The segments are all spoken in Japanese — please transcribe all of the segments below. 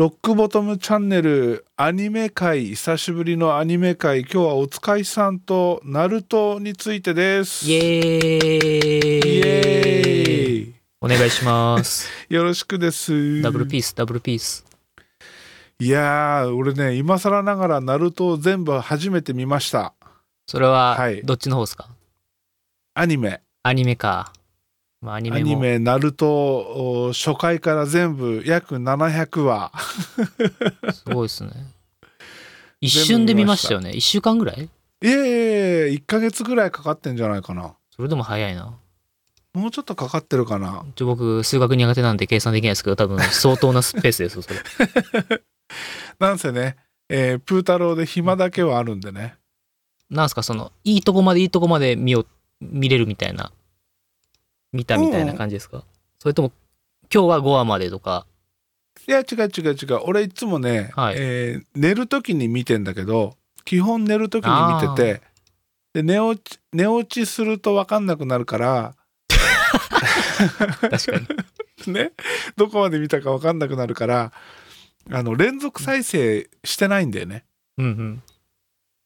ロックボトムチャンネルアニメ界久しぶりのアニメ界今日はおつかいさんとナルトについてです。イエーイ。イエーイ。お願いします。よろしくです。ダブルピース、ダブルピース。いやー俺ね今更ながらナルトを全部初めて見ました。それははい、どっちの方ですか、アニメ。アニメか。まあ、アニアメも。ニメナルトお初回から全部約700話 すごいですね。一瞬で見ましたよね。一週間ぐらい？いえいえ1ヶ月ぐらいかかってんじゃないかなそれでも早いな。もうちょっとかかってるかなちょ僕、数学苦手なんで計算できないですけど、多分相当なスペースですよ、それ。なんせね、えープー太郎で暇だけはあるんでねなんすか、その、いいとこまでいいとこまで見よ、見れるみたいな、見たみたいな感じですか、それとも、今日は5話までとか、いや違う違う違う。俺いつもね、はい。えー寝る時に見てんだけど基本寝る時に見ててで寝落ち寝落ちすると分かんなくなるから 確かに。ね？どこまで見たか分かんなくなるからあの連続再生してないんだよね。うんうん。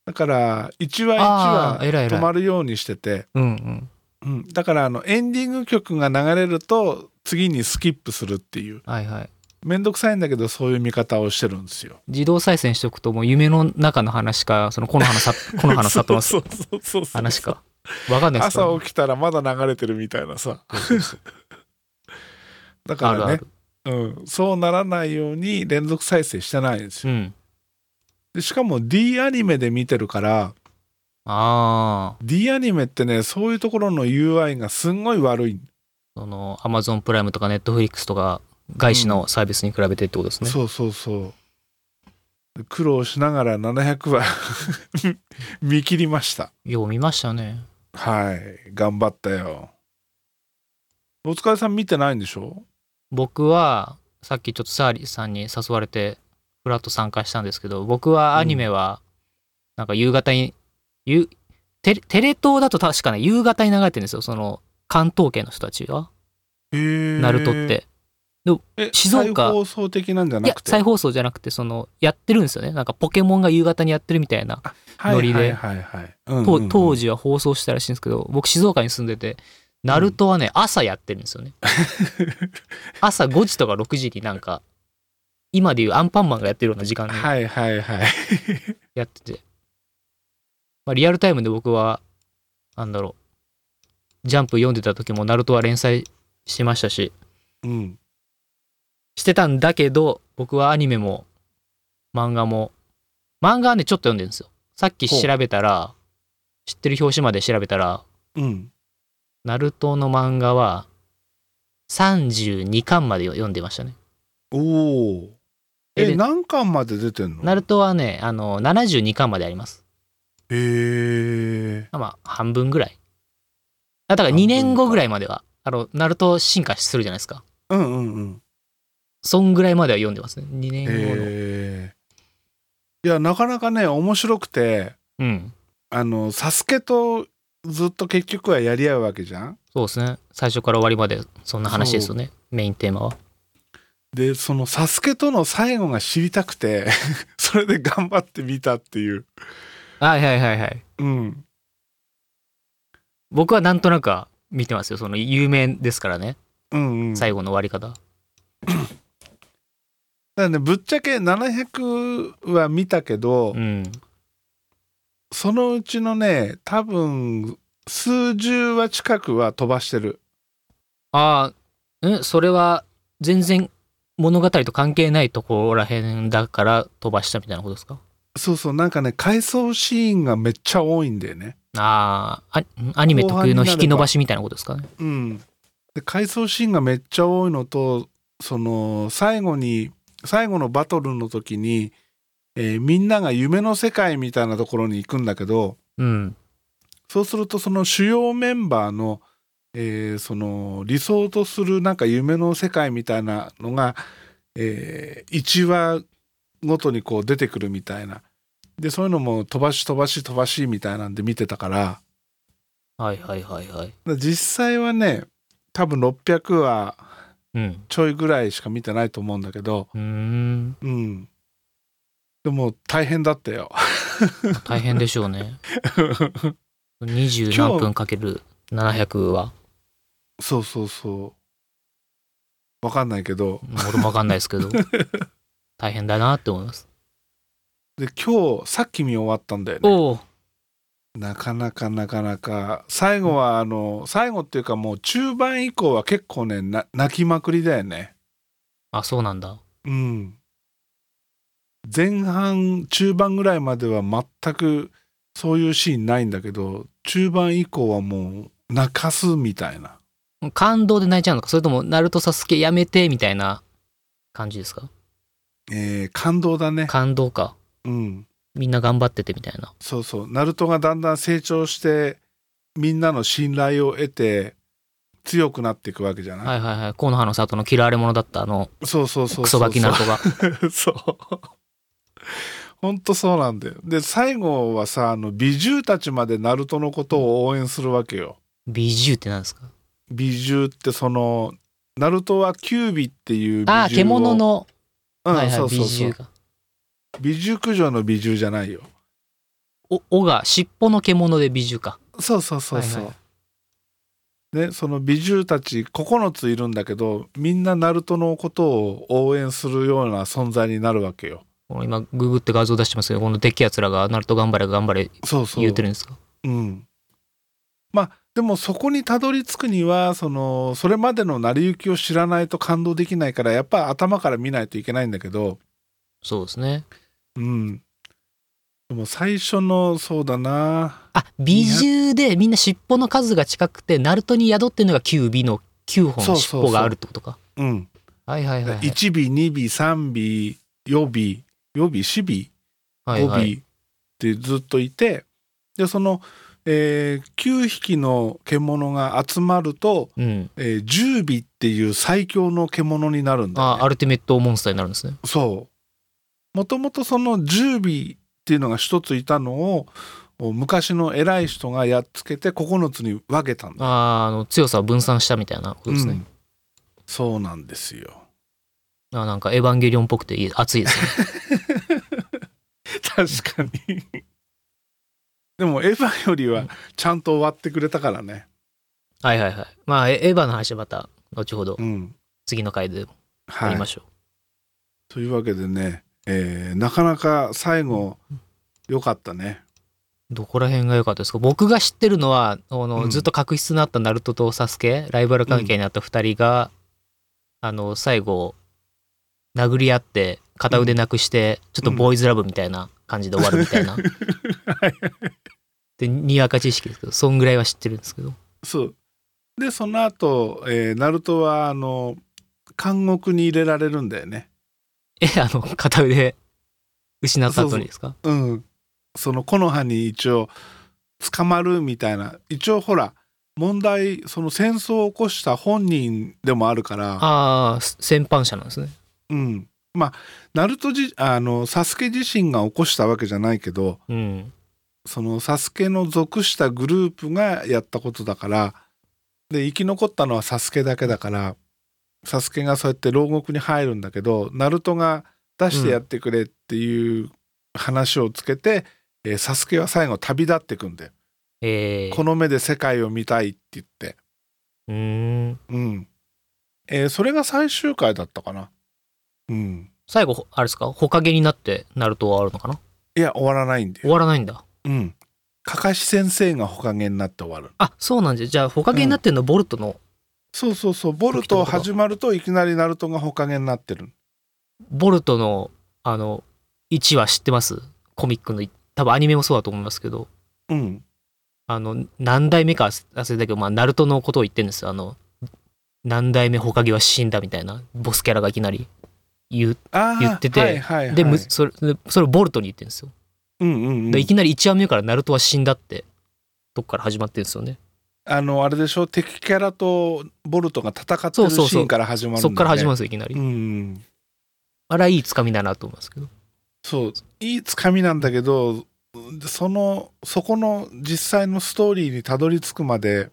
だから1話1話止まるようにしてて、うんうん。うん、だからあのエンディング曲が流れると次にスキップするっていう。はいはい。めんどくさいんだけどそういう見方をしてるんですよ。自動再生しておくともう夢の中の話かそのこの花さ この花里の話か。わかんないですか？朝起きたらまだ流れてるみたいなさ。だからね。あるある。うん、そうならないように連続再生してないんですよ。うん。でしかも D アニメで見てるからああ D アニメってねそういうところの UI がすんごい悪い、そのアマゾンプライムとかネットフリックスとか外資のサービスに比べてってことですね、そうそうそう。で苦労しながら700話 見切りました。よう見ましたね。はい頑張ったよ。お疲れさん見てないんでしょ？僕はさっきちょっとサーリーさんに誘われてフラット参加したんですけど僕はアニメはなんか夕方に、ゆテレテレ東だと確かね夕方に流れてるんですよ。その関東圏の人たちが。へえナルトって。え静岡。再放送的なんじゃいなくて？や再放送じゃなくてそのやってるんですよね。なんかポケモンが夕方にやってるみたいな、ノリで。当時は放送したらしいんですけど僕静岡に住んでてナルトはね、朝やってるんですよね。朝5時とか6時になんか今でいうアンパンマンがやってるような時間にはいはいはい。やってて、まあ、リアルタイムで僕はなんだろう。ジャンプ読んでた時もナルトは連載してましたし。うん。してたんだけど僕はアニメも漫画も漫画はねちょっと読んでるんですよ。さっき調べたら知ってる表紙まで調べたらうん。ナルトの漫画は32巻まで読んでましたね。おおえで何巻まで出てんの？ナルトはねあの72巻までありますへえまあ半分ぐらい。あだから2年後ぐらいまではあのナルト進化するじゃないですか。うんうんうん。そんぐらいまでは読んでますね。2年後の。いやなかなかね面白くてうん。あのサスケとずっと結局はやり合うわけじゃん？そうですね。最初から終わりまでそんな話ですよね。メインテーマは。でそのサスケとの最後が知りたくて それで頑張ってみたっていうはいはいはいはい。うん。僕はなんとなくは見てますよその有名ですからね。うんうん。最後の終わり方。だからねぶっちゃけ700は見たけど、うん。そのうちのね多分数十話近くは飛ばしてる。ああんそれは全然物語と関係ないところらへんだから飛ばしたみたいなことですか？そうそうなんかね回想シーンがめっちゃ多いんだよね。あーあアニメ特有の引き伸ばしみたいなことですかね。うん。で回想シーンがめっちゃ多いのとその最後に最後のバトルの時に、えーみんなが夢の世界みたいなところに行くんだけどうん。そうするとその主要メンバーの,、えーその理想とするなんか夢の世界みたいなのが、え1話ごとにこう出てくるみたいなでそういうのも飛ばし飛ばし飛ばしみたいなんで見てたからはいはいはいはい実際はね多分600話うん。ちょいぐらいしか見てないと思うんだけど、うーん。うん。でも大変だったよ。大変でしょうね。20何分かける700は。そうそうそう。わかんないけど。俺もわかんないですけど。大変だなって思います。で、今日、さっき見終わったんだよね。なかなかなかなか。最後は、あの、最後っていうかもう中盤以降は結構ね、な泣きまくりだよね。あ、そうなんだ。うん。前半、中盤ぐらいまでは全くそういうシーンないんだけど、中盤以降はもう泣かすみたいな。感動で泣いちゃうのかそれとも、ナルトサスケやめてみたいな感じですか？えー感動だね。感動か。うん。みんな頑張っててみたいな。そうそう。ナルトがだんだん成長して、みんなの信頼を得て、強くなっていくわけじゃない、はいはいはい。河野葉の里の嫌われ者だったあの、そうそうそうそう。クソガキナルトが。そう。ほんとそうなんだよ。で、最後はさ、あの、美獣たちまでナルトのことを応援するわけよ。美獣って何ですか？美獣ってその、ナルトはキュービっていう美獣をああ、獣。の、うん、はいはい、美そうそうそう獣。が。美獣駆除の美獣じゃないよ。お、尾が、尻尾の獣で美獣か。そうそうそうそう。はいはね、その美獣たち9ついるんだけどみんなナルトのことを応援するような存在になるわけよ。今、ググって画像出してますけど、このでっけえやつらが、ナルト頑張れ頑張れそうそう。言うてるんですか？うん。まあでもそこにたどり着くにはそのそれまでの成り行きを知らないと感動できないからやっぱ頭から見ないといけないんだけど、そうですね。うん。でも最初のそうだなあ、美獣でみんな尻尾の数が近くて、ナルトに宿ってるのが9尾の9本の尻尾があるってことか。うん。はいはいはいはい。1尾2尾3尾4尾4尾4尾はいはい。5尾ってずっといて、でその、えー9匹の獣が集まると、うん。えー10尾っていう最強の獣になるんだよ、ね。あ、アルティメットモンスターになるんですね。そう。もともとその10尾っていうのが一ついたのを昔の偉い人がやっつけて9つに分けたんだ。あーあの、強さを分散したみたいなことですね。うんそうなんですよ。あなんかエヴァンゲリオンっぽくて熱いですね。確かに。でもエヴァよりはちゃんと終わってくれたからね。はいはいはい。まあ、エエヴァの話はまた、後ほどうん。次の回でやはいりま。しょというわけでね、えーなかなか最後良かったね。う。どこら辺が良かったですか？僕が知ってるのは、あのうんずっと確執のあったナルトとサスケ、ライバル関係にあった二人が、あの、最後、殴り合って、片腕なくして、ちょっとボーイズラブみたいな感じで終わるみたいな。で、にわか知識ですけど、そんぐらいは知ってるんですけど。そう。でその後、えーナルトはあの監獄に入れられるんだよね。え、あの、片腕失った後にですか？うん。その木の葉に一応捕まるみたいな一応ほら問題その戦争を起こした本人でもあるからああ、戦犯者なんですね。うんまあナルトじあのサスケ自身が起こしたわけじゃないけどうん。そのサスケの属したグループがやったことだからで生き残ったのはサスケだけだからサスケがそうやって牢獄に入るんだけどナルトが出してやってくれっていう話をつけて、えーサスケは最後旅立ってくんだよ。えー、この目で世界を見たいって言って。うーん。うん。えーそれが最終回だったかな。うん。最後、あれですか？ほか？げになってナルトは終わるのかな？いや、終わらないんだ終よ。わらないんだ。うん。かかし先生がほかげになって終わる。あ、そうなんじゃ。じゃあ、ほかげになってんのボルトの、そうそうそう。ボルト始まるといきなりナルトがほかげになってる。ボルトの、あの、1話知ってます？コミックの、多分アニメもそうだと思いますけど、うん。あの、何代目か忘れたけど、まあ、ナルトのことを言ってるんですよ。あの、何代目ほかげは死んだみたいな、ボスキャラがいきなり言う。言っててはいはいはい、で、むそれ、でそれをボルトに言ってるんですよ。うんうんうんでいきなり1話目からナルトは死んだって、とこから始まってるんですよね。あの、あれでしょ？敵キャラとボルトが戦ってるそうそうそうシーンから始まるんだ、ね。そっから始まるんる。ですよ、いきなり。うん。あれはいいつかみだなと思いますけど。そう。いいつかみなんだけど、その、そこの実際のストーリーにたどり着くまで、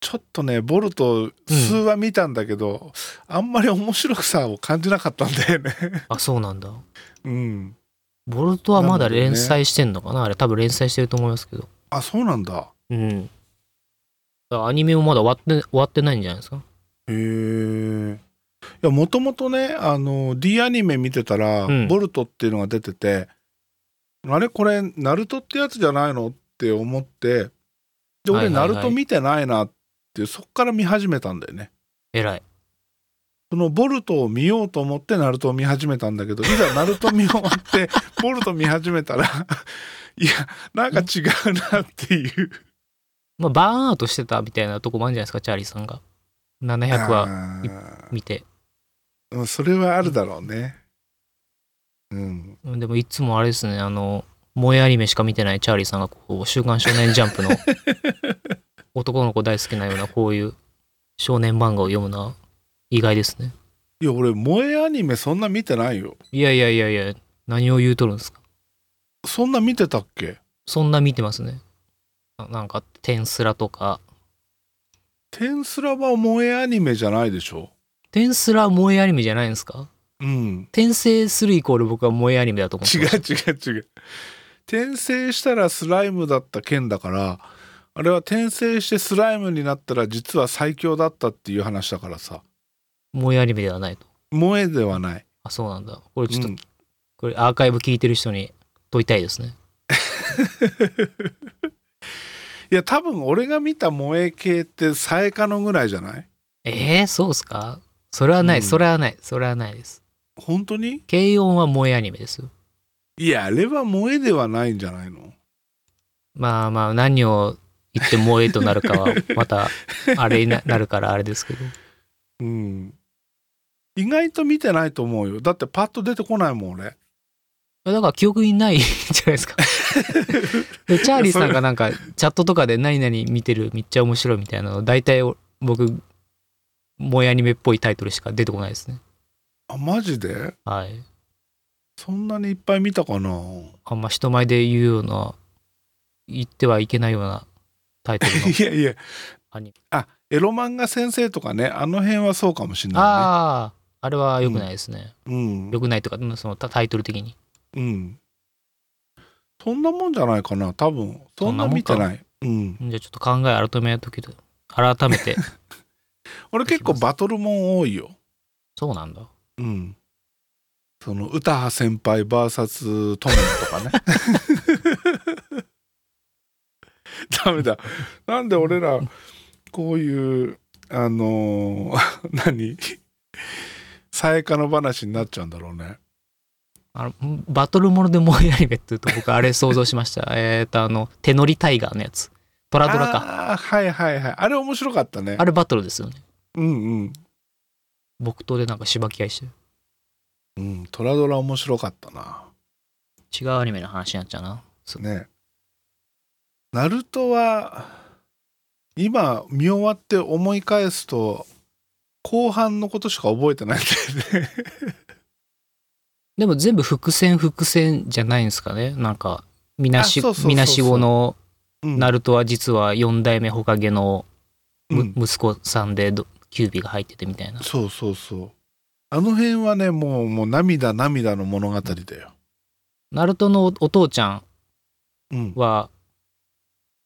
ちょっとねボルト数話見たんだけど、あんまり面白さを感じなかったんだよね。あそうなんだ。うん。ボルトはまだ連載してんのかな？あれ多分連載してると思いますけど。あそうなんだ。うん。アニメもまだ終わって終わってないんじゃないですか？へえいやもともとねあの D アニメ見てたら、うん。ボルトっていうのが出ててあれこれナルトってやつじゃないの？って思ってで俺、ナルト見てないなってそっから見始めたんだよね。偉い。そのボルトを見ようと思ってナルトを見始めたんだけどいざナルト見終わって ボルト見始めたらいやなんか違うなっていう。まあバーンアウトしてたみたいなとこもあるんじゃないですかチャーリーさんが。700話見て。うんそれはあるだろうね。うん。うんでもいつもあれですねあの萌えアニメしか見てないチャーリーさんがこう「週刊少年ジャンプ」の 男の子大好きなようなこういう少年漫画を読むのは意外ですね。いや俺萌えアニメそんな見てないよ。いやいやいやいや何を言うとるんですか？そんな見てたっけ？そんな見てますね。ななんか「テンスラ」とか。テンスラは萌えアニメじゃないでしょ「テンスラ」は萌えアニメじゃないんですか？うん。転生するイコール僕は萌えアニメだと思って違う違う違う転生したらスライムだった件だからあれは転生してスライムになったら実は最強だったっていう話だからさ。萌えアニメではないと。萌えではない。あそうなんだ。これちょっと、うん。これアーカイブ聞いてる人に問いたいですね。いや多分俺が見た萌え系ってサエカノぐらいじゃない？えー、そうっすか？それはない、うん。それはない。それはないです。本当に？軽音は萌えアニメですよ。いやあれは萌えではないんじゃないの？まあまあ何を言って萌えとなるかはまたあれにななるからあれですけど。うん。意外と見てないと思うよ。だってパッと出てこないもん俺。だから記憶にないんじゃないですか。で チャーリーさんがなんかチャットとかで何々見てるめっちゃ面白いみたいなの大体僕萌えアニメっぽいタイトルしか出てこないですね。あマジで？はい。そんなにいっぱい見たかな？あんま人前で言うような言ってはいけないようなタイトルの。いやいや。アニメ。あエロ漫画先生とかねあの辺はそうかもしんないあああれは良くないですね、ねうん。良くないとかうんそのタタイトル的に。うん。そんなもんじゃないかな多分。そんな見てない。うん。じゃあちょっと考え改めるときで改めて。俺結構バトルもん多いよ。そうなんだ。うん。その歌羽先輩 VS トモとかね ダメだ。なんで俺らこういうあのー 何？さやかの話になっちゃうんだろうね。あのバトルもので萌えアニメって言うと僕あれ想像しました。えっとあの手乗りタイガーのやつ。トラドラか。はいはいはい。あれ面白かったね。あれバトルですよね。うんうん。木刀でなんかしばき合いして。るうんトラドラ面白かったな。違うアニメの話になっちゃうな。そう。ねナルトは今見終わって思い返すと後半のことしか覚えてないんだよね。でも全部伏線伏線じゃないんですかね。なんかみなしみなしごのうんナルトは実は4代目ホカゲのむ、うん。息子さんでどキュービが入っててみたいな。そうそうそう。あの辺はねもうもう涙涙の物語だよ、ナルトのおお父ちゃん、は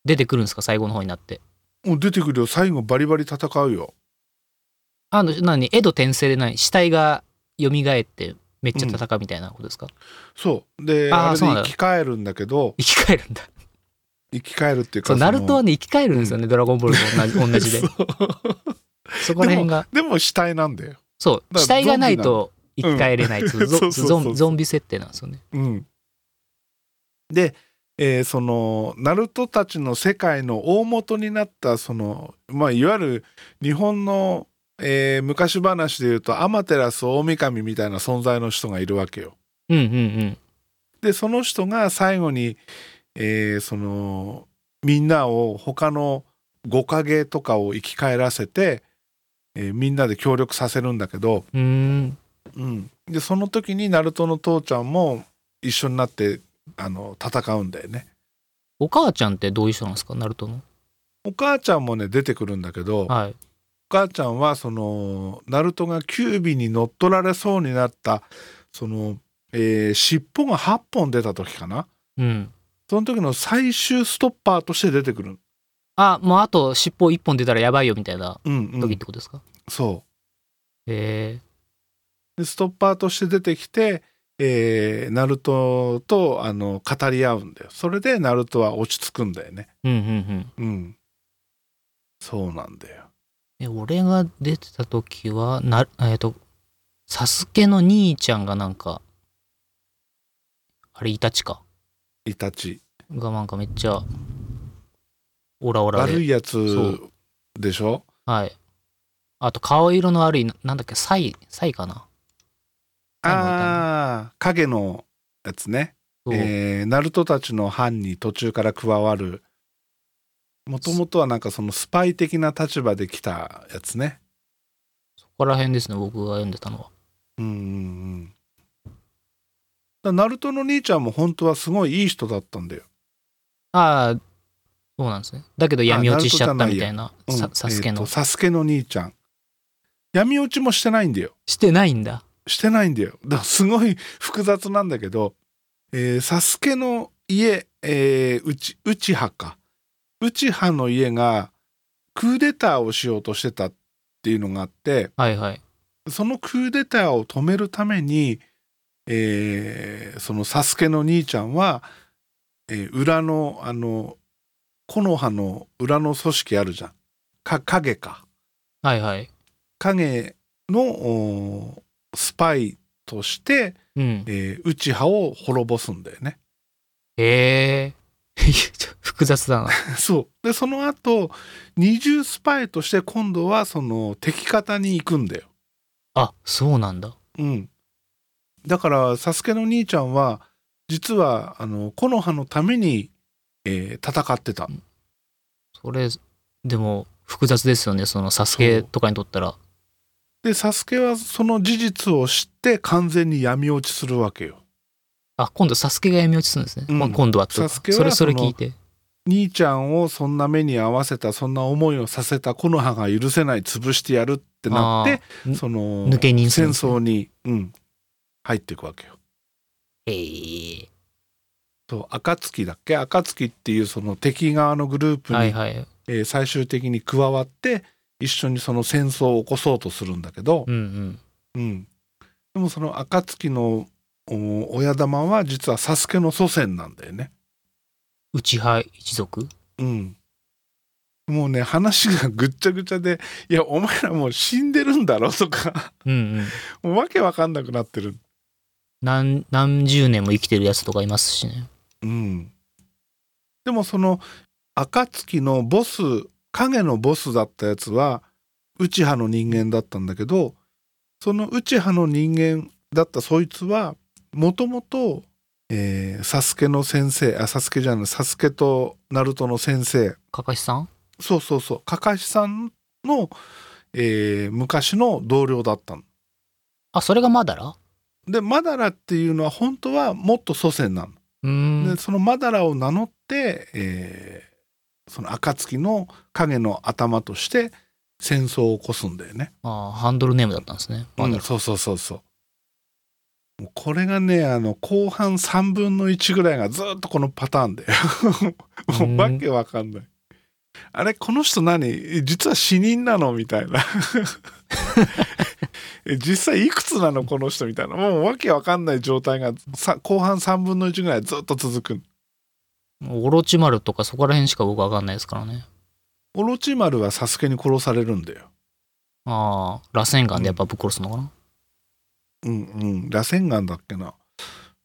出てくるんですか？最後の方になって。もう出てくるよ。最後バリバリ戦うよ。あの何？江戸転生でない？死体が蘇ってめっちゃ戦うみたいなことですか、そう。であれであーそうなんだ。生き返るんだけど。生き返るんだ。生き返るっていうかそうナルトはねね生き返るんですよね、ドラゴンボールと同じ同じで そこら辺が。でも死体なんだよ。そう。死体がないと生き返れないゾゾンビ設定なんですよね。うん、で、えーそのナルトたちの世界の大元になったその、まあ、いわゆる日本の、えー昔話でいうとアマテラス大神みたいな存在の人がいるわけよ。うんうんうん。でその人が最後に、えーそのみんなを他の五影とかを生き返らせて、えーみんなで協力させるんだけど、うん、でその時にナルトの父ちゃんも一緒になってあの戦うんだよね。お母ちゃんってどういう人なんですか？ナルトのお母ちゃんもね出てくるんだけど、はい。お母ちゃんはそのナルトがキュービに乗っ取られそうになったその、えー尻尾が8本出た時かな？うん。その時の最終ストッパーとして出てくる。あ、もうあと尻尾一本出たらやばいよみたいなうんうん時ってことですか、そうへえでストッパーとして出てきて、えーナルトとあの語り合うんだよそれでナルトは落ち着くんだよねうんうんうん。うんそうなんだよえ、俺が出てた時は、な、えっ、と、サスケの兄ちゃんがなんか、あれ、イタチか？イタチがなんかめっちゃ、オラオラで。悪いやつでしょ？はい。あと、顔色の悪い、ななんだっけ、サイ、サイかな？ああ影のやつね。えーナルトたちの班に途中から加わる。もともとはなんかそのスパイ的な立場で来たやつね。そこら辺ですね、僕が読んでたのは。うんうんうん。だナルトの兄ちゃんも本当はすごいいい人だったんだよ。ああ、そうなんですね。だけど闇落ちしちゃったみたいな、うん。さサスケの。サスケの兄ちゃん。闇落ちもしてないんだよ。してないんだ。してないんだよだからすごい複雑なんだけど、えーサスケの家、えー、うち内派か内派の家がクーデターをしようとしてたっていうのがあってはいはい。そのクーデターを止めるために、えーそのサスケの兄ちゃんは、えー裏のあの木の葉の裏の組織あるじゃんか影かはいはい。影のおスパイとして、うん。えー内派を滅ぼすんだよね。へえ。ちょ複雑だな。そうでその後二重スパイとして今度はその敵方に行くんだよ。あ、そうなんだ。うん、だからサスケの兄ちゃんは実はあの木の葉のために、えー戦ってた。それ、でも複雑ですよね、そのサスケとかにとったら。でサスケはその事実を知って完全に闇落ちするわけよ。あ、今度サスケが闇落ちするんですね。うんまあ、今度はサスケはそれ、それ聞いて。兄ちゃんをそんな目に合わせたそんな思いをさせた木の葉が許せない潰してやるってなってその抜け人す戦争に、うん、入っていくわけよ。へえ。そう暁だっけ？暁っていうその敵側のグループに、はいはい。えー最終的に加わって一緒にその戦争を起こそうとするんだけどう、んうん。うんでもその暁のお親玉は実はサスケの祖先なんだよね。内派一族？うん、もうね話が ぐっちゃぐちゃで「いやお前らもう死んでるんだろ」とかうんうん。もうわけわかんなくなってる。何、何十年も生きてるやつとかいますしね。うん、でもその暁のボス影のボスだったやつは内派の人間だったんだけどその内派の人間だったそいつはもともとサスケの先生あサスケじゃないサスケとナルトの先生。かかしさん？そうそうそう。カカシさんの、えー昔の同僚だったの。あ、それがマダラ？でマダラっていうのは本当はもっと祖先なの。でそのマダラを名乗って、えーその暁の影の頭として戦争を起こすんだよね。あーハンドルネームだったんですね。うんそうそうそうそう。もうこれがねあの後半3分の1ぐらいがずっとこのパターンでもうわけわかんない。あれこの人何？実は死人なの？みたいな。え 実際いくつなの？この人みたいな。もうわけわかんない状態がさ後半3分の1ぐらいずっと続くオロチマルとかそこら辺しか僕わかんないですからね。オロチマルはサスケに殺されるんだよ。ああ、螺旋岩でやっぱぶっ殺すのかな？うんうん。螺旋岩だっけな。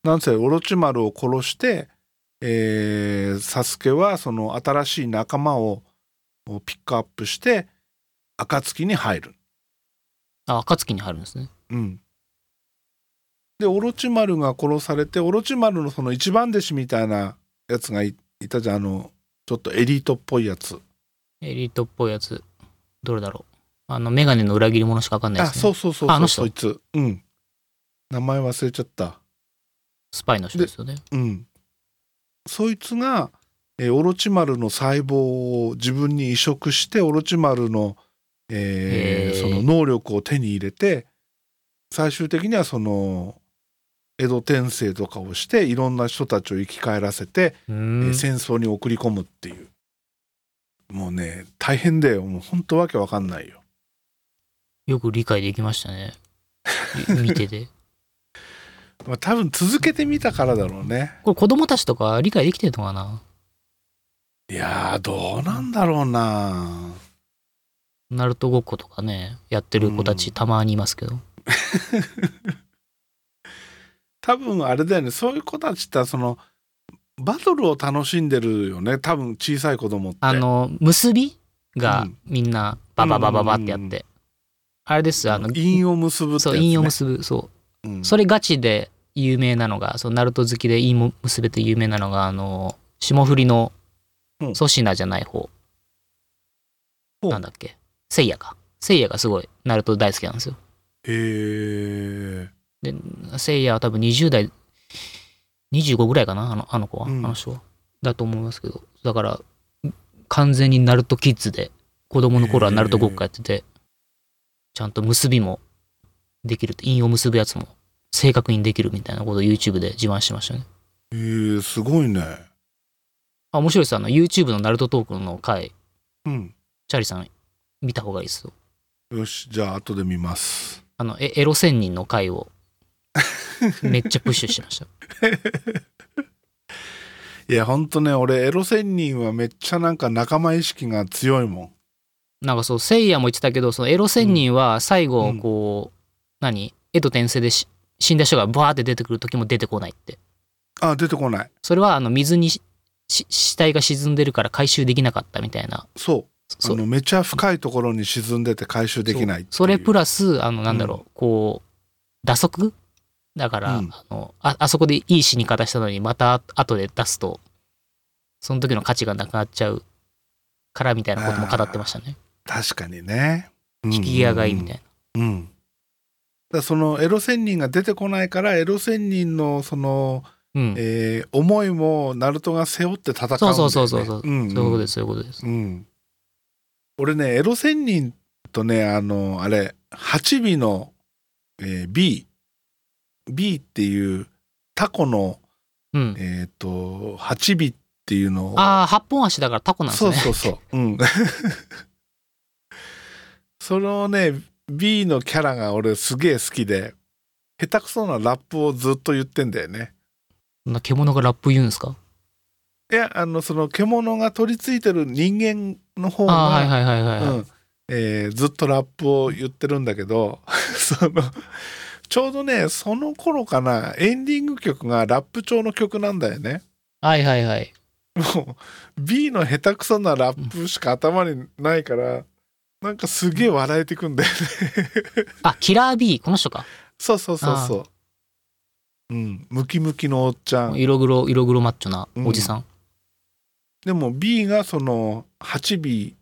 なんせオロチマルを殺して、えーサスケはその新しい仲間をピックアップして暁に入る。あ、暁に入るんですね。うん。でオロチマルが殺されてオロチマルのその一番弟子みたいなやつがいいたじゃんあのちょっとエリートっぽいやつ。エリートっぽいやつ。どれだろう。あの、メガネの裏切り者しかわかんないあですね。そうそうそうああの人？そいつ。うん。名前忘れちゃった。スパイの人ですよね。うん。そいつが、えーオロチマルの細胞を自分に移植してオロチマルの,、えーその能力を手に入れて最終的にはその江戸転生とかをしていろんな人たちを生き返らせて、うえーん戦争に送り込むっていう。もうね大変だよ。もう本当わけわかんないよ。よく理解できましたね。み 見てて。まあ、多分続けてみたからだろうね。これ子供たちとか理解できてるのかな？いやーどうなんだろうな。ナルトごっことかねやってる子たちうん。たまにいますけど、多分あれだよね。そういう子たちってそのバトルを楽しんでるよね。多分小さい子供って。あの結びがうん。みんなバババババってやって、うんうんあれですあの韻を結ぶってね、そう韻を結ぶそう。うん。それガチで有名なのがそうナルト好きで韻も結べて有名なのがあの霜降りのうん。粗品じゃない方、ほう。なんだっけ？せいやか。せいやがすごいナルト大好きなんですよ。へえでせいやは多分20代25ぐらいかなあのあの子は、うん。あの人は。だと思いますけど。だから完全にナルトキッズで子供の頃はナルトごっこやっててちゃんと結びもできる韻を結ぶやつも正確にできるみたいなことを YouTube で自慢してましたね。へえすごいね。あ面白いです。あの YouTube のナルトトークの回うん。チャーリーさん見た方がいいですよ。よしじゃあ後で見ます。あのエエロ仙人の回を めっちゃプッシュしてました。いやほんとね俺エロ仙人はめっちゃなんか仲間意識が強いもん。なんかそう、セイヤも言ってたけど、そのエロ仙人は最後、うん。こう、何？江戸転生でし死んだ人がバーって出てくる時も出てこないって。あ出てこない。それはあの水に死体が沈んでるから回収できなかったみたいな。そう。そあのめちゃ深いところに沈んでて回収できないそれプラス、あの、なんだろう、こう、打足だから、うんあのあ、あそこでいい死に方したのに、また後で出すと、その時の価値がなくなっちゃうからみたいなことも語ってましたね。確かにね引き際がいいみたいな。うん。だそのエロ仙人が出てこないからエロ仙人のその、うん。えー思いもナルトが背負って戦うんだよ、ね、そうそうそうそうそう。んんそういうことです、そういうことです。うん。俺ねエロ仙人とねあのあれ8尾の、えー B B っていうタコのうん。えっ、と8尾っていうのをああ、八本足だからタコなんですね。そうそうそう。うん。そのね、B のキャラが俺すげえ好きで、下手くそなラップをずっと言ってんだよね。な獣がラップ言うんですか？いや、あの、その獣が取り付いてる人間の方が、ああ、はいはいはいはい。うんえーずっとラップを言ってるんだけど、その、ちょうどね、その頃かな、エンディング曲がラップ調の曲なんだよね。はいはいはい。もう B の下手くそなラップしか頭にないから、なんかすげえ笑えてくんだよね。あ、キラー B、この人か。そうそうそうそう。うん、ムキムキのおっちゃん。色黒、色黒マッチョなおじさん。でも B がその 8B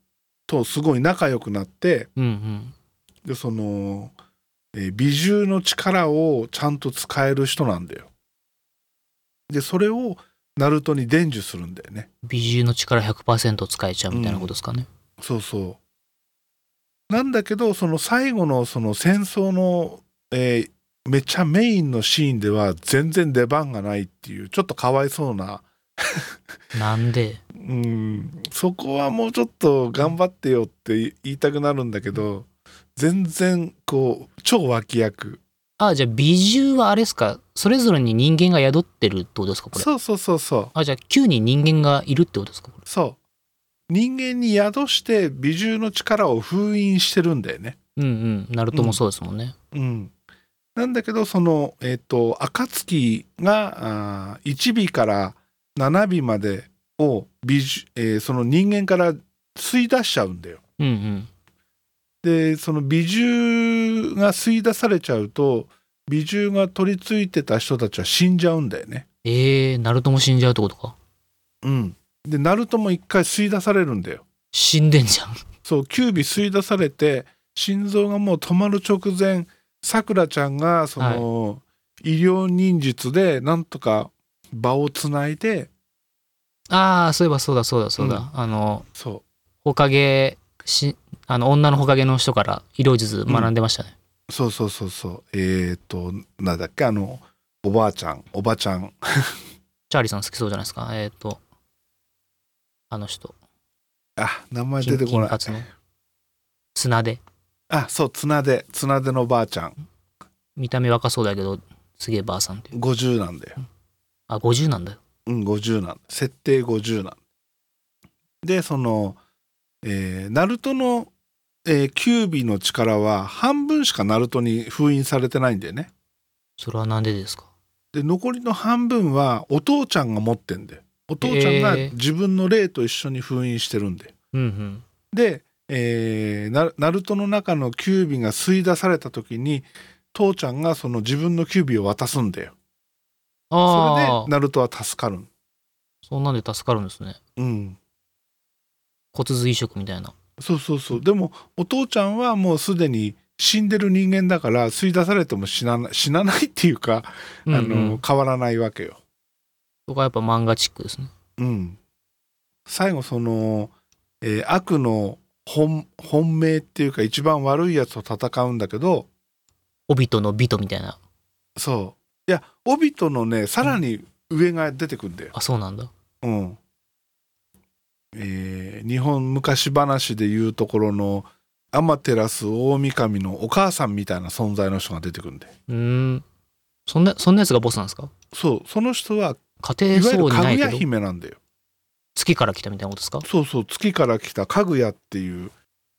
とすごい仲良くなって、うんうん。でその、えー美獣の力をちゃんと使える人なんだよ。でそれをナルトに伝授するんだよね。美獣の力100%使えちゃうみたいなことですかね。そうそう。なんだけどその最後のその戦争の、えーめっちゃメインのシーンでは全然出番がないっていうちょっとかわいそうななんで？うんそこはもうちょっと頑張ってよって言いたくなるんだけど全然こう超脇役あ、じゃあ美獣はあれですか？それぞれに人間が宿ってるってことですかこれ？そうそうそうそうあ、じゃあ9人人間がいるってことですかこれ？そう人間に宿して美獣の力を封印してるんだよねうんうん。ナルトもそうですもんね。うんなんだけどそのえっ、と暁があー1尾から7尾までを美獣、えーその人間から吸い出しちゃうんだようんうん。でその美獣が吸い出されちゃうと美獣が取り付いてた人たちは死んじゃうんだよね。えー、ナルトも死んじゃうってことか？うん、でナルトも一回吸い出されるんだよ。死んでんじゃん。そうキュービ吸い出されて心臓がもう止まる直前さくらちゃんがその、医療忍術でなんとか場をつないでああそういえばそうだそうだそうだ、うんあのそほかげしあの女のほかげの人から色術学んでましたね、うそうそうそうそう。えっ、となんだっけ？あのおばあちゃん。おばちゃん。チャーリーさん好きそうじゃないですか？えっ、とあの人。あ名前金出てこない。綱であそう綱で綱でのおばあちゃん。見た目若そうだけどすげえばあさんっていう。50なんだよ。あ50なんだよ。うん50なん設定50なんでそのえーナルトの、えーキュービの力は半分しかナルトに封印されてないんだよね。それはなんでですか？で残りの半分はお父ちゃんが持ってんだよ。お父ちゃんがえー。自分の霊と一緒に封印してるんでうんうん。で、えーナナルトの中のキュービが吸い出された時に父ちゃんがその自分のキュービを渡すんだよ。それでナルトは助かるそんなんで助かるんですね。うん。骨髄移植みたいなそうそうそう。でもお父ちゃんはもうすでに死んでる人間だから吸い出されても死なない死なないっていうか、うん、うあん、の変わらないわけよ。そこはやっぱ漫画チックですね。うん、最後その、えー悪の本本命っていうか一番悪いやつと戦うんだけどオビトのビトみたいな。そう。いやオビトのねさらに上が出てくんだよ。あそうなんだ。うんえー日本昔話でいうところの天照大神のお母さんみたいな存在の人が出てくるんで。うーん。そんなそんなやつがボスなんですか？そうその人は家庭いわゆるかぐやそうにないけど。姫なんだよ。月から来たみたいなことですか？そうそう月から来たかぐやっていう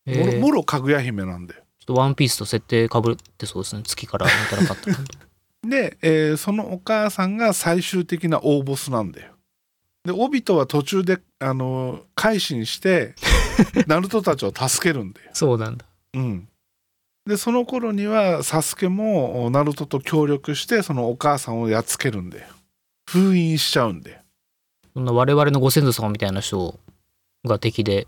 えー、もろちょもろかぐや姫なんだよ。っとワンピースと設定かぶってそうですね。月から見たらかったで、えーそのお母さんが最終的な大ボスなんだよでオビトは途中であの改心して ナルトたちを助けるんだよ。そうなんだ。うん。でその頃にはサスケもナルトと協力してそのお母さんをやっつけるんだよ。封印しちゃうんだよ。そんな我々のご先祖様みたいな人が敵で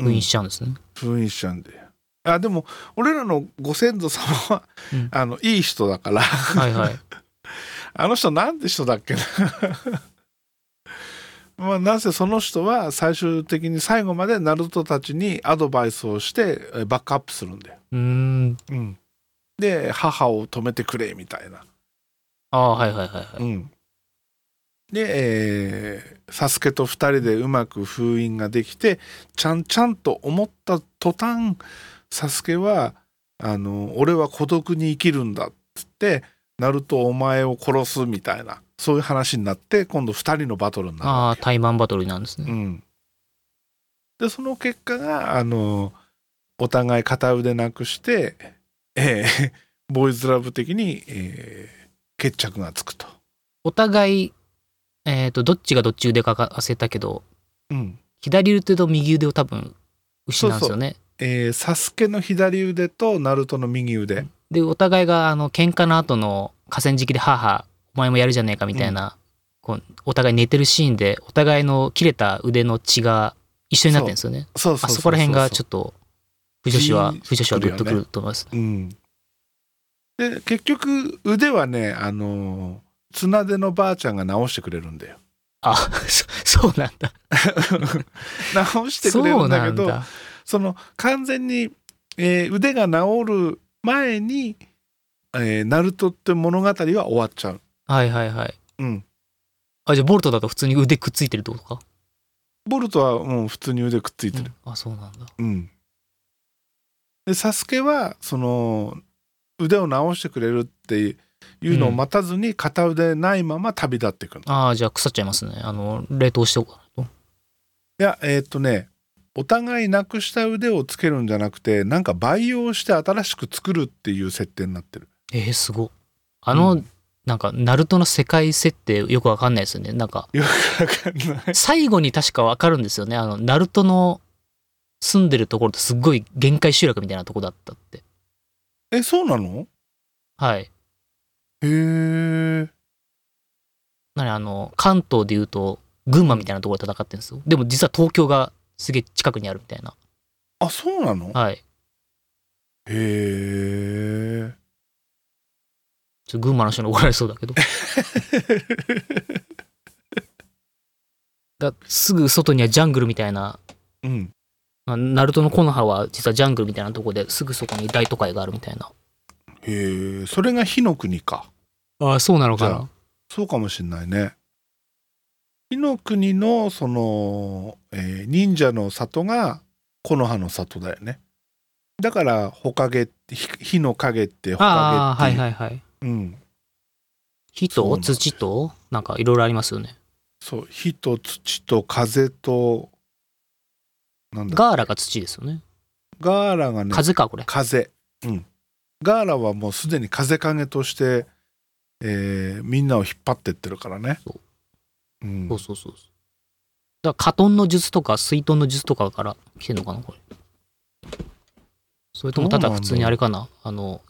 封印しちゃうんですね、封印しちゃうんだよ。あでも俺らのご先祖様は、うん。あのいい人だから。はいはい。あの人なんて人だっけなまあなぜその人は最終的に最後までナルトたちにアドバイスをしてえバックアップするんだよ。うーん。うん、で母を止めてくれみたいな。ああはいはいはいはい、うん、で、えーサスケと2人でうまく封印ができてちゃんちゃんと思った途端サスケはあの「俺は孤独に生きるんだ」っつって「ナルトお前を殺す」みたいなそういう話になって今度2人のバトルになるああタイマンバトルなんですね、うん、でその結果があのお互い片腕なくして、えーボーイズラブ的に、えー決着がつくと。お互いえっ、とどっちがどっち腕かかせたけどうん。左腕と右腕を多分失うんですよね。えーサスケの左腕とナルトの右腕、でお互いがあの喧嘩の後の河川敷で「はあはあお前もやるじゃねえか」みたいな、こうお互い寝てるシーンでお互いの切れた腕の血が一緒になってるんですよね。そうそうあそこら辺がちょっっと不女子は不女子はグッとくると思います、と、うん、で結局腕はねあのー綱手のばあちゃんが直してくれるんだよ。あそそうなんだ。直してくそれるうんだけどその完全に、えー腕が治る前に、えーナルトって物語は終わっちゃう。はいはいはいうん。あじゃあボルトだと普通に腕くっついてるってことか、ボルトはもう普通に腕くっついてる。あそうなんだうん。で、サスケは、その、腕を直してくれるっていうのを待たずに片腕ないまま旅立っていくの。いああじゃあ腐っちゃいますねあの冷凍しておかないとや、えーっとね、お互いなくした腕をつけるんじゃなくて、なんか培養して新しく作るっていう設定になってる。えー、すごっあの、うんなんかナルトの世界設定よくわかんないですよね。なんかよくわかんない。最後に確かわかるんですよね。あのナルトの住んでるところってすっごい限界集落みたいなとこだったって。え、そうなの？はい。へえ。なにあの関東でいうと群馬みたいなところで戦ってるんですよ。でも実は東京がすげえ近くにあるみたいな。あ、そうなの？はい。へえ。ちょ群馬の人に怒られそうだけど。だすぐ外にはジャングルみたいな。うん。あナルトの木の葉は実はジャングルみたいなとこですぐそこに大都会があるみたいな。へえそれが火の国か。ああそうなのかな。そうかもしんないね。火の国のその、えー忍者の里が木の葉の里だよね。だから火影って火火の影って火影ってはいはいはいうん。火と土となんかいろいろありますよね。そう火と土と風となんだ。ガーラが土ですよね。ガーラがね風かこれ。風。うん。ガーラはもうすでに風影として、えーみんなを引っ張ってってるからね。そうん。そうそうそうそう。だからカトンの術とか水遁の術とかから来てんのかなこれ。それともただ普通にあれかな。あの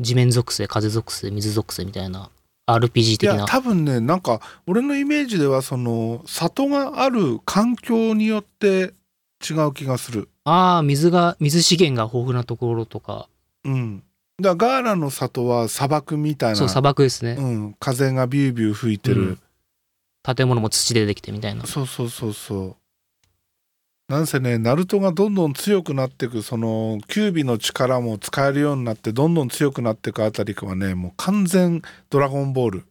地面属性風属性水属性みたいな RPG い的な。や多分ねなんか俺のイメージではその里がある環境によって違う気がする。ああ水が水資源が豊富なところとか。うん。だからガーラの里は砂漠みたいな。そう砂漠ですね、うん、風がビュービュー吹いてる、うん。建物も土でできてみたいな。そうそうそうそうなんせねナルトがどんどん強くなっていくそのキュービの力も使えるようになってどんどん強くなっていくあたりはねもう完全ドラゴンボール。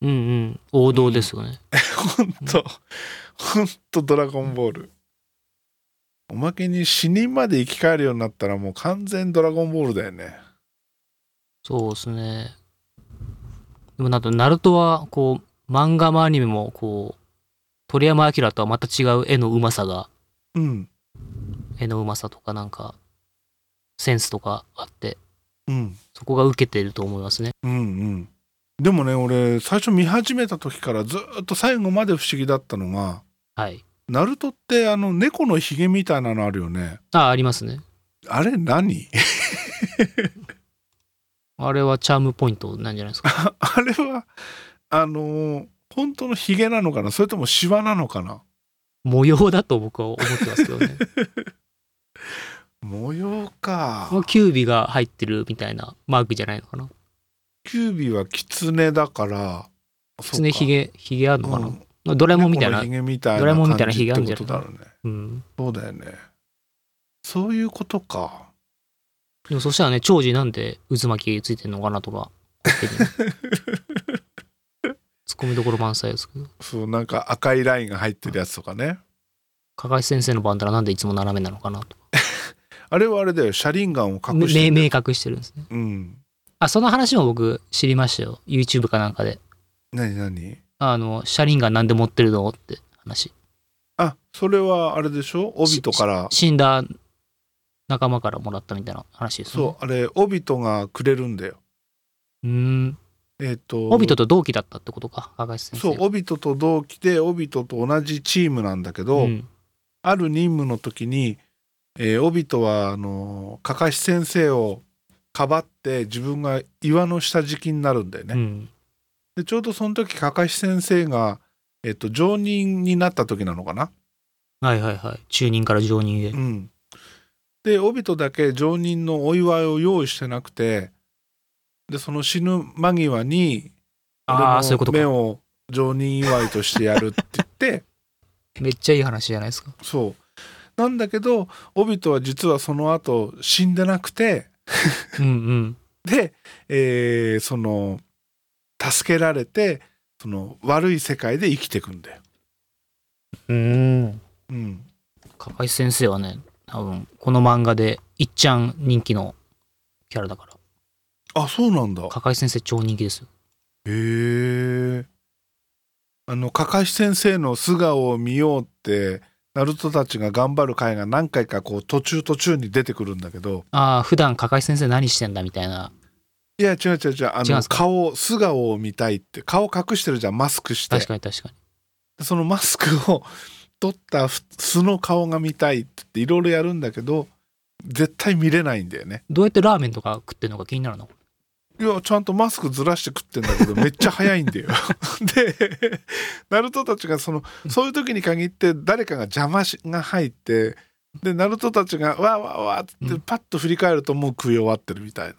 うんうん。王道ですよね、ほん。とほんとドラゴンボール。おまけに死人まで生き返るようになったらもう完全ドラゴンボールだよね。そうですね。でもなんとナルトはこう漫画もアニメもこう鳥山明とはまた違う絵のうまさがうん。絵のうまさとかなんかセンスとかあってうん。そこが受けてると思いますね。うんうん。でもね俺最初見始めた時からずーっと最後まで不思議だったのがはい。ナルトってあの猫のひげみたいなのあるよね。あありますね。あれ何？あれはチャームポイントなんじゃないですか？あれはあのー本当のひげなのかな？それともシワなのかな？模様だと僕は思ってますけどね。模様か。キュービが入ってるみたいなマークじゃないのかな。キュービはキツネだからキツネヒゲヒゲあるのかな、うん。ドラえもんみたいなたいなドラえもんみたいな感じひげあるんじゃないってことだろうね。うん。そうだよね。そういうことか。でもそしたらね長寿なんで渦巻きついてんのかなとか勝 手にツッコミどころ満載ですけどそうなんか赤いラインが入ってるやつとかね。加賀先生のバンダラなんでいつも斜めなのかなと。か あれはあれだよ。車輪ガンを隠してる。め明確してるんですね。うん。あその話も僕知りましたよ。YouTube かなんかで。何何？あの車輪がなんで持ってるの？って話。あそれはあれでしょ？オビトから。死んだ仲間からもらったみたいな話ですよね。そうあれオビトがくれるんだよ。うーんえっ、とオビトと同期だったってことか加賀先生。そうオビトと同期でオビトと同じチームなんだけど、ん、ある任務の時に、えーオビトはあのかかし先生をかばって自分が岩の下敷きになるんだよね。うん。でちょうどその時かかし先生が、えっと常任になった時なのかな？はいはいはい。中任から上任へ。うん、でオビトだけ常任のお祝いを用意してなくてでその死ぬ間際にああそういうこと目を常任祝いとしてやるって言って めっちゃいい話じゃないですか。そう。なんだけどオビトは実はその後死んでなくてうんうん。で、えーその助けられてその悪い世界で生きていくんだよ。うん。うん、加賀先生はね多分この漫画でいっちゃん人気のキャラだからあそうなんだ。加賀先生超人気ですよ。へえ。あのかかし先生の素顔を見ようってナルトたちが頑張る回が何回かこう途中途中に出てくるんだけど。ああ普段加賀先生何してんだみたいな。いや違う違う違うあの違うんすか顔素顔を見たいって顔隠してるじゃんマスクして。確かに確かに。そのマスクを取った素の顔が見たいって言っていろいろやるんだけど絶対見れないんだよね。どうやってラーメンとか食ってんのか気になるの？いやちゃんとマスクずらして食ってんだけど めっちゃ早いんだよ でナルトたちがそのそういう時に限って誰かが邪魔しが入ってでナルトたちがわーわーわーってパッと振り返るともう食い終わってるみたい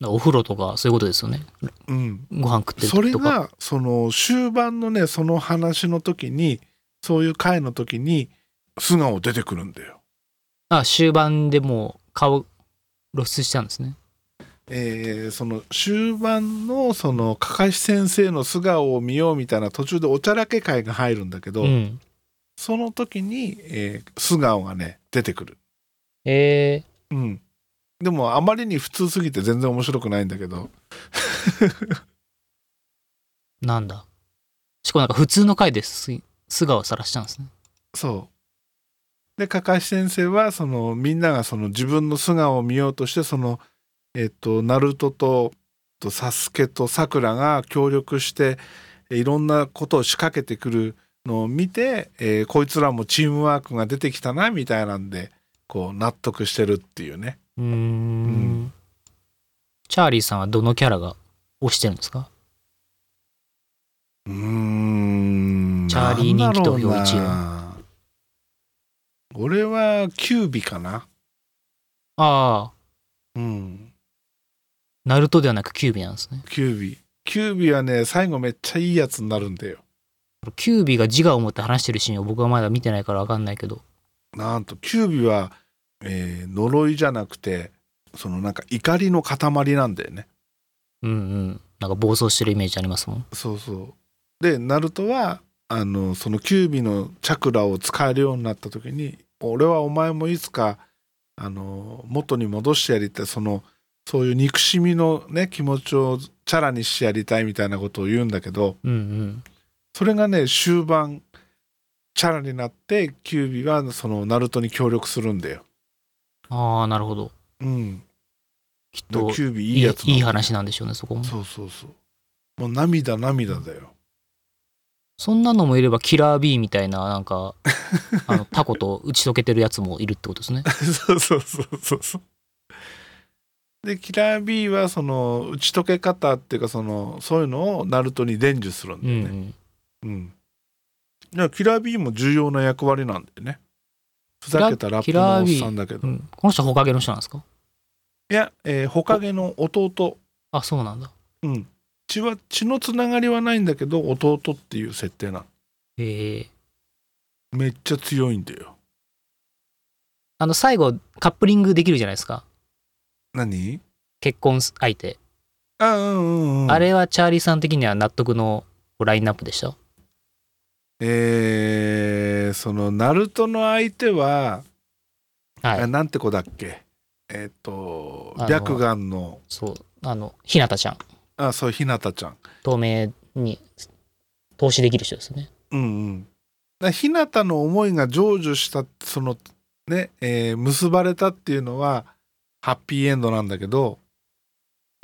なお風呂とかそういうことですよね。うん、ご飯食ってるそれ。がその終盤のねその話の時にそういう回の時に素顔出てくるんだよ。あ、終盤でもう顔露出したんですね。えーその終盤のそのかかし先生の素顔を見ようみたいな途中でおちゃらけ会が入るんだけど、うん。その時に、えー素顔がね出てくる。えうん。でもあまりに普通すぎて全然面白くないんだけどー、なんだ。しかもなんか普通の回です素顔を晒したんですね。そう。で、かかし先生は、その、みんながその自分の素顔を見ようとして、その、えっと、ナルトと、とサスケとさくらが協力して、いろんなことを仕掛けてくるのを見て、えーこいつらもチームワークが出てきたな、みたいなんで、こう、納得してるっていうね。うーん。チャーリーさんはどのキャラが推してるんですか？うーん。チャーリー人気投票なんだろう一位な俺はキュービかな。ああ、うん。ナルトではなくキュービなんですね。キュービ。キュービはね、最後めっちゃいいやつになるんだよ。キュービが自我を持って話してるシーンを僕はまだ見てないから分かんないけど。なんと、キュービは、えー呪いじゃなくて、そのなんか怒りの塊なんだよね。うんうん。なんか暴走してるイメージありますもん。そうそう。で、ナルトは、あの、そのキュービのチャクラを使えるようになった時に、俺はお前もいつか、あの、元に戻してやりたい、その、そういう憎しみのね、気持ちをチャラにしてやりたいみたいなことを言うんだけど、うんうん。それがね、終盤、チャラになって、キュービはそのナルトに協力するんだよ。ああ、なるほど。うん。きっとキュービいいやついい話なんでしょうね、そこも。そうそうそう。もう涙涙だよ。そんなのもいれば、キラー B みたいな、なんか、あのタコと打ち解けてるやつもいるってことですね。そうそうそうそうそう。で、キラー B はその打ち解け方っていうかそのそういうのをナルトに伝授するんだうんよね。うん。うん。いやキラー B も重要な役割なんだよね。ふざけたラップのおっさんだけど。いうん、この人はホカゲの人なんですか？や、えー、ほかげの弟。あ、そうなんだ。うん。血は血のつながりはないんだけど弟っていう設定なの。へえ。めっちゃ強いんだよ。あの、最後、カップリングできるじゃないですか。何？結婚相手。あうんうんうん。あれはチャーリーさん的には納得のラインナップでした？えー、そのナルトの相手は、はいあ。なんて子だっけ？えっ、とあの白眼のそう。あの、ひなたちゃん。あそうひなたちゃん透明に投資できる人ですね。うんうんひなたの思いが成就したそのね、えー結ばれたっていうのはハッピーエンドなんだけど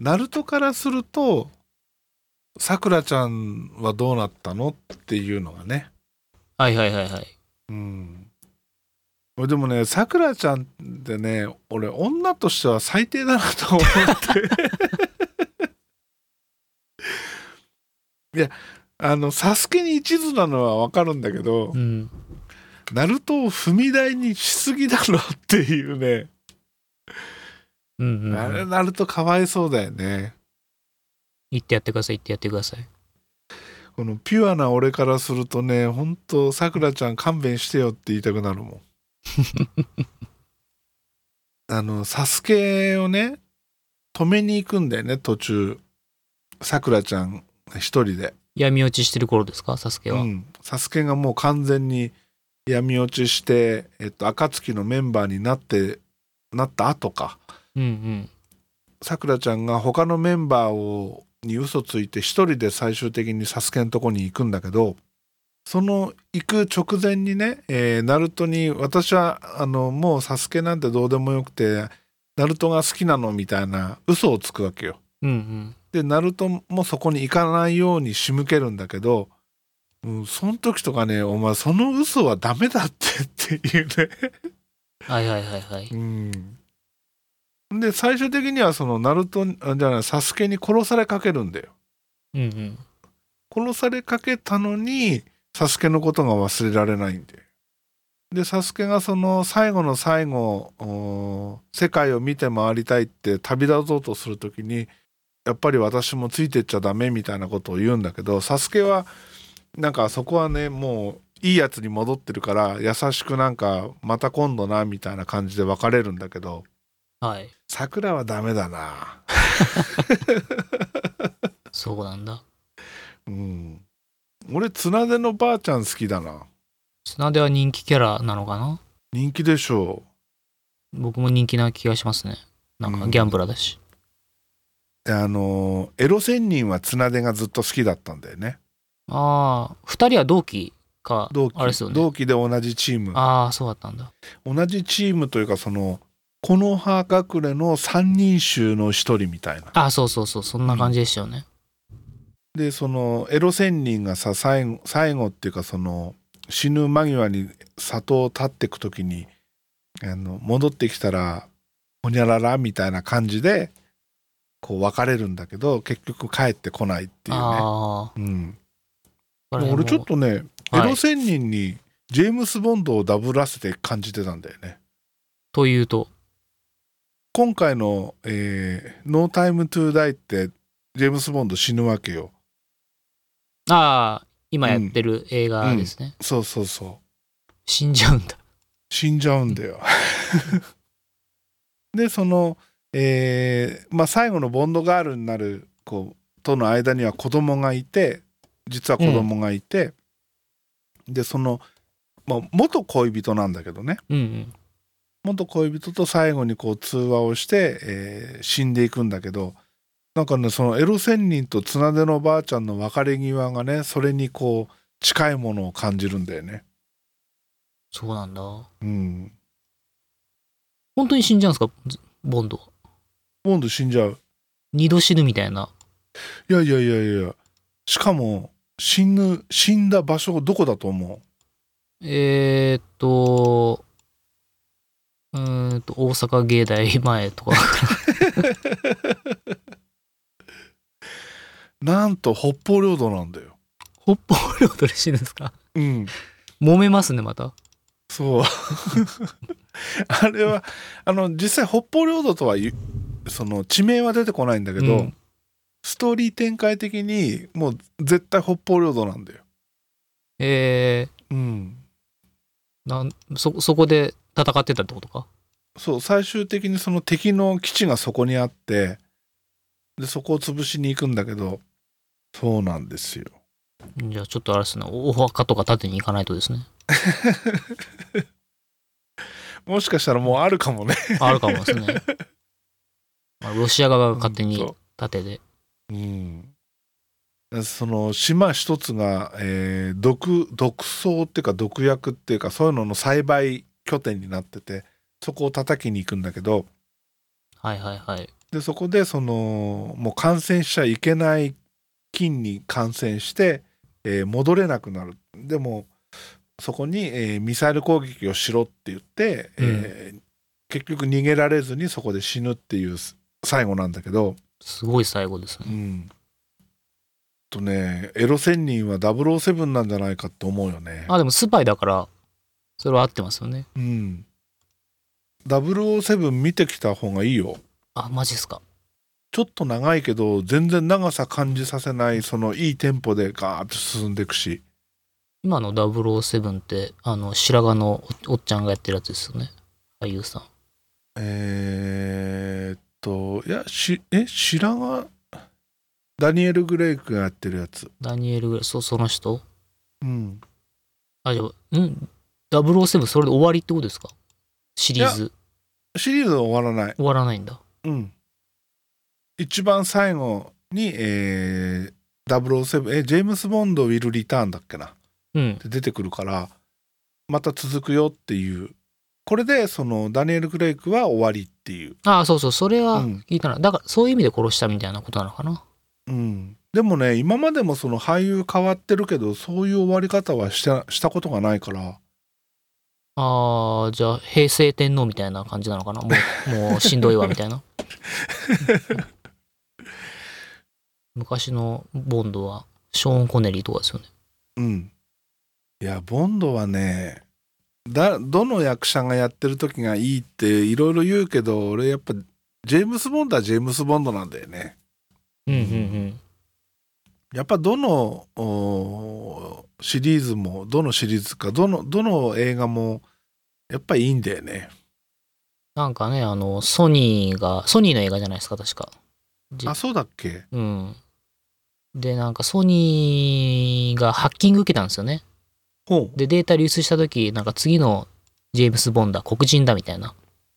ナルトからするとさくらちゃんはどうなったのっていうのがねはいはいはいはい。うん俺でもねさくらちゃんってね俺女としては最低だなと思って いやあのサスケに一途なのはわかるんだけどうん。ナルトを踏み台にしすぎだろっていうね、うんうん、あれうん。ナルトかわいそうだよね言ってやってください、言ってやってください。このピュアな俺からするとねほんとさくらちゃん勘弁してよって言いたくなるもん あのサスケをね止めに行くんだよね途中さくらちゃん一人で闇落ちしてる頃ですか、サスケは？うん、サスケがもう完全に闇落ちして、えっと、暁のメンバーになってなった後か。さくらちゃんが他のメンバーをに嘘ついて一人で最終的にサスケのとこに行くんだけどその行く直前にね、えーナルトに私はあのもうサスケなんてどうでもよくてナルトが好きなのみたいな嘘をつくわけよ。うんうん。でナルトもそこに行かないように仕向けるんだけど、うん、その時とかねお前その嘘はダメだってっていうね。はいはいはいはい。うんで最終的にはそのナルトあじゃないサスケに殺されかけるんだよ。うんうん。殺されかけたのにサスケのことが忘れられないんで。でサスケがその最後の最後お世界を見て回りたいって旅立とうとする時にやっぱり私もついてっちゃダメみたいなことを言うんだけどサスケはなんかそこはねもういいやつに戻ってるから優しくなんかまた今度なみたいな感じで別れるんだけどはい。桜はダメだなそうなんだ。うん俺綱手のばあちゃん好きだな砂出は人気キャラなのかな？人気でしょ僕も人気な気がしますね。なんかうんギャンブラーだし。うであのエロ仙人は綱手がずっと好きだったんだよねああ、二人は同期か、同期あれですよね。同期で同じチームああ、そうだったんだ。同じチームというかそのこの葉隠れの三人衆の一人みたいなああ、そうそうそう、そんな感じでしたよね。でそのエロ仙人がさ最後最後っていうかその死ぬ間際に里を立ってく時にあの戻ってきたらほにゃららみたいな感じでこう別れるんだけど結局帰ってこないっていうね。あうん、あ、俺ちょっとね、はいエロ仙人にジェームス・ボンドをダブらせて感じてたんだよね。というと、今回の、えー「ノータイム・トゥ・ダイ」ってジェームス・ボンド死ぬわけよ。ああ、今やってる映画ですね。そうそうそう。死んじゃうんだ。死んじゃうんだよ。でその、えーまあ、最後のボンドガールになる子との間には子供がいて実は子供がいて、でその、まあ、元恋人なんだけどねうんうん。元恋人と最後にこう通話をして、えー死んでいくんだけどなんかねそのエロ仙人と綱手のばあちゃんの別れ際がねそれにこう近いものを感じるんだよね。そうなんだ。うん、本当に死んじゃうんですか？ずボンドは。ボンド死んじゃう。二度死ぬみたいな。いやいやいやいやしかも死ぬ死んだ場所どこだと思えー、っと、うーんと、大阪芸大前とか。う なんと北方領土なんだよ。北方領土で死ぬんですか？うん。揉めますね、また。そう。あれはあの実際北方領土とはその地名は出てこないんだけど、うん。ストーリー展開的にもう絶対北方領土なんだよえうんー、なんそ、そこで戦ってたってことか？そう最終的にその敵の基地がそこにあってでそこを潰しに行くんだけどそうなんですよじゃあちょっとあれですね、お墓とか建てに行かないとですね。もしかしたらもうあるかもねあるかもですね。まあ、ロシア側が勝手に建てで。うん、その島一つが、えー毒毒草っていうか毒薬っていうかそういうのの栽培拠点になっててそこを叩きに行くんだけどはいはいはい。でそこでそのもう感染しちゃいけない菌に感染して、えー戻れなくなるでもそこに、えーミサイル攻撃をしろって言って、えー結局逃げられずにそこで死ぬっていう最後なんだけど、すごい最後ですね。うん。とね、エロ仙人は007なんじゃないかって思うよね。あ、でもスパイだから、それは合ってますよね。うん。007見てきた方がいいよ。あ、マジっすか。ちょっと長いけど、全然長さ感じさせない、そのいいテンポでガーッと進んでいくし。今の007って、あの、白髪のおおっちゃんがやってるやつですよね。俳優さん。えー、っと、いや、し、え、白髪？ダニエル・グレイクがやってるやつ。ダニエルグレイ、そ、その人？うん。あ、じゃあ、ん？?007 それで終わりってことですか？シリーズ。シリーズは終わらない。終わらないんだ。うん。一番最後に、えー、007えジェームス・ボンド・ウィル・リターンだっけな？っうん。て出てくるからまた続くよっていうこれでそのダニエル・クレイクは終わりっていう、ああ、そうそう、それはうん聞いたな。だから、そういう意味で殺したみたいなことなのかな？うん、でもね今までもその俳優変わってるけどそういう終わり方はしたしたことがないからああ、じゃあ、平成天皇みたいな感じなのかな？もう、もうしんどいわ、みたいな。昔のボンドは、ショーン・コネリーとかですよね。うんいやボンドはねだどの役者がやってる時がいいっていろいろ言うけど俺やっぱジェームス・ボンドはジェームス・ボンドなんだよね。うんうんうん。やっぱどのおシリーズもどのシリーズかどのどの映画もやっぱいいんだよね。なんかね、あの、ソニーが、ソニーの映画じゃないですか、確か。じあそうだっけ？うん。で、なんかソニーがハッキング受けたんですよね。ほうで、データ流出した時、なんか次のジェームス・ボンドは黒人だみたいな。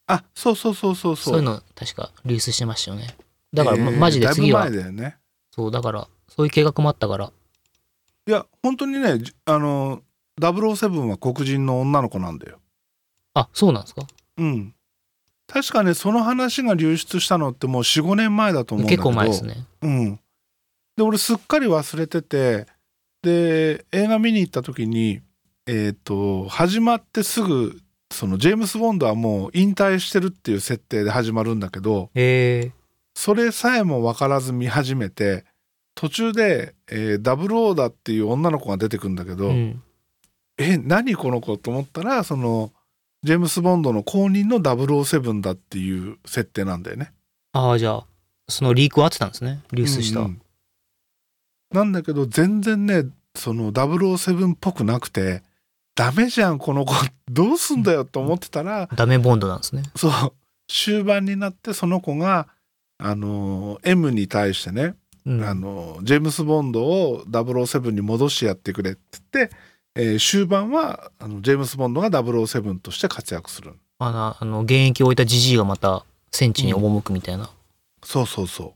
あそうそうそうそうそうそういうの確か流出してましたよね。だから、まえーマジで次はね。そう、だから、そういう計画もあったから。いや本当にねじあの007は黒人の女の子なんだよ。あ、そうなんですか？うん。確かねその話が流出したのってもう45年前だと思うんだけ結ど構前ですね。うん。で俺すっかり忘れててで映画見に行った時にえっ、と始まってすぐそのジェームス・ボンドはもう引退してるっていう設定で始まるんだけど。それさえも分からず見始めて途中で、えー、ダブルオーダーっていう女の子が出てくるんだけど、うん。え何この子と思ったらそのジェームス・ボンドの後任の007だっていう設定なんだよね。ああ、じゃあ、そのリークは合ってたんですね。流出した。うんうんなんだけど全然ねその007っぽくなくてダメじゃんこの子 どうすんだよと思ってたら、ダメボンドなんですね。そう終盤になってその子があの M に対してね、うん。あのジェームス・ボンドを007に戻してやってくれって言って、えー終盤はあのジェームス・ボンドが007として活躍するあの、あの現役を置いたジジイがまた戦地に赴くみたいな。そうそうそ